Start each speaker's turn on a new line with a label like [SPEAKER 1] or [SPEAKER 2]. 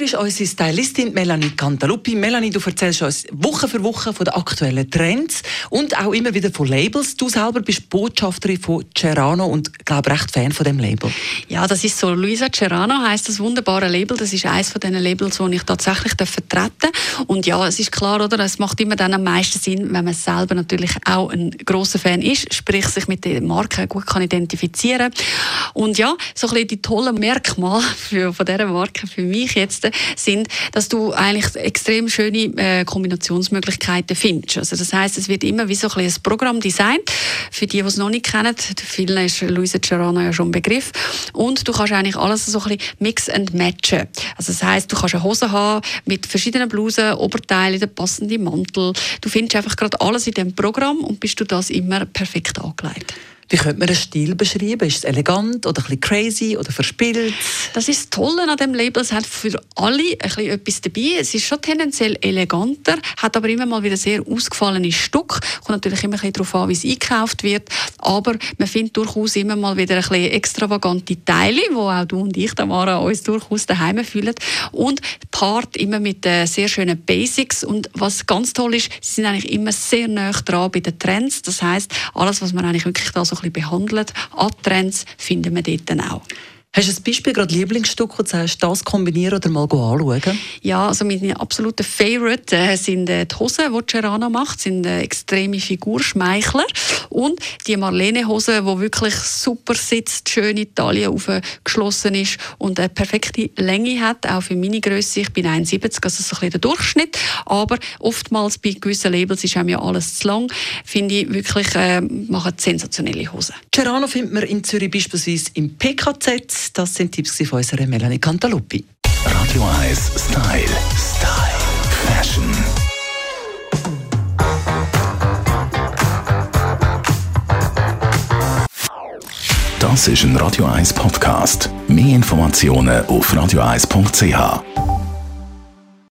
[SPEAKER 1] Mir ist unsere Stylistin Melanie Cantaluppi. Melanie, du erzählst uns Woche für Woche von den aktuellen Trends und auch immer wieder von Labels. Du selber bist Botschafterin von Cerano und glaube recht Fan von dem Label.
[SPEAKER 2] Ja, das ist so. Luisa Cerano heißt das wunderbare Label. Das ist eines von den Labels, die ich tatsächlich vertreten. Und ja, es ist klar, oder? Es macht immer dann am meisten Sinn, wenn man selber natürlich auch ein großer Fan ist, sprich sich mit der Marke gut kann identifizieren. Und ja, so ein bisschen die tollen Merkmale für, von dieser Marke für mich jetzt sind, dass du eigentlich extrem schöne äh, Kombinationsmöglichkeiten findest. Also das heißt, es wird immer wie so ein, ein Programm designt. Für die, die es noch nicht kennen, vielen ist Luisa Cerano ja schon ein Begriff. Und du kannst eigentlich alles so ein bisschen mix and matchen. Also das heißt, du kannst eine Hose haben mit verschiedenen Blusen, Oberteilen, den passenden Mantel. Du findest einfach gerade alles in dem Programm und bist du das immer perfekt angelegt.
[SPEAKER 1] Wie könnte man den Stil beschreiben? Ist es elegant oder ein bisschen crazy oder verspielt?
[SPEAKER 2] Das ist das Tolle an dem Label. Es hat für alle ein etwas dabei. Es ist schon tendenziell eleganter, hat aber immer mal wieder sehr ausgefallene Stück. Kommt natürlich immer ein darauf an, wie es eingekauft wird. Aber man findet durchaus immer mal wieder ein bisschen extravagante Teile, wo auch du und ich, Tamara, uns durchaus daheim fühlen. Und Part immer mit sehr schönen Basics. Und was ganz toll ist, sie sind eigentlich immer sehr nah dran bei den Trends. Das heißt, alles, was man eigentlich wirklich da so bisschen behandelt. Trends finden wir dort auch.
[SPEAKER 1] Hast du ein Beispiel, gerade Lieblingsstück, wo du sagst, das kombinieren oder mal anschauen?
[SPEAKER 2] Ja, also meine absoluten Favorite äh, sind äh, die Hosen, die Cerana macht, sind äh, extreme Figurschmeichler und die Marlene-Hose, die wirklich super sitzt, schön in Taille aufgeschlossen ist und eine perfekte Länge hat, auch für meine Größe. Ich bin 1,70, also so ein bisschen der Durchschnitt, aber oftmals bei gewissen Labels ist einem ja alles zu lang, finde ich wirklich, äh, machen sensationelle Hosen.
[SPEAKER 1] Cerano findet man in Zürich beispielsweise im PKZ das sind Tipps von unserer Melanie Cantaluppi.
[SPEAKER 3] Radio 1 Style. Style. Fashion. Das ist ein Radio 1 Podcast. Mehr Informationen auf radio1.ch.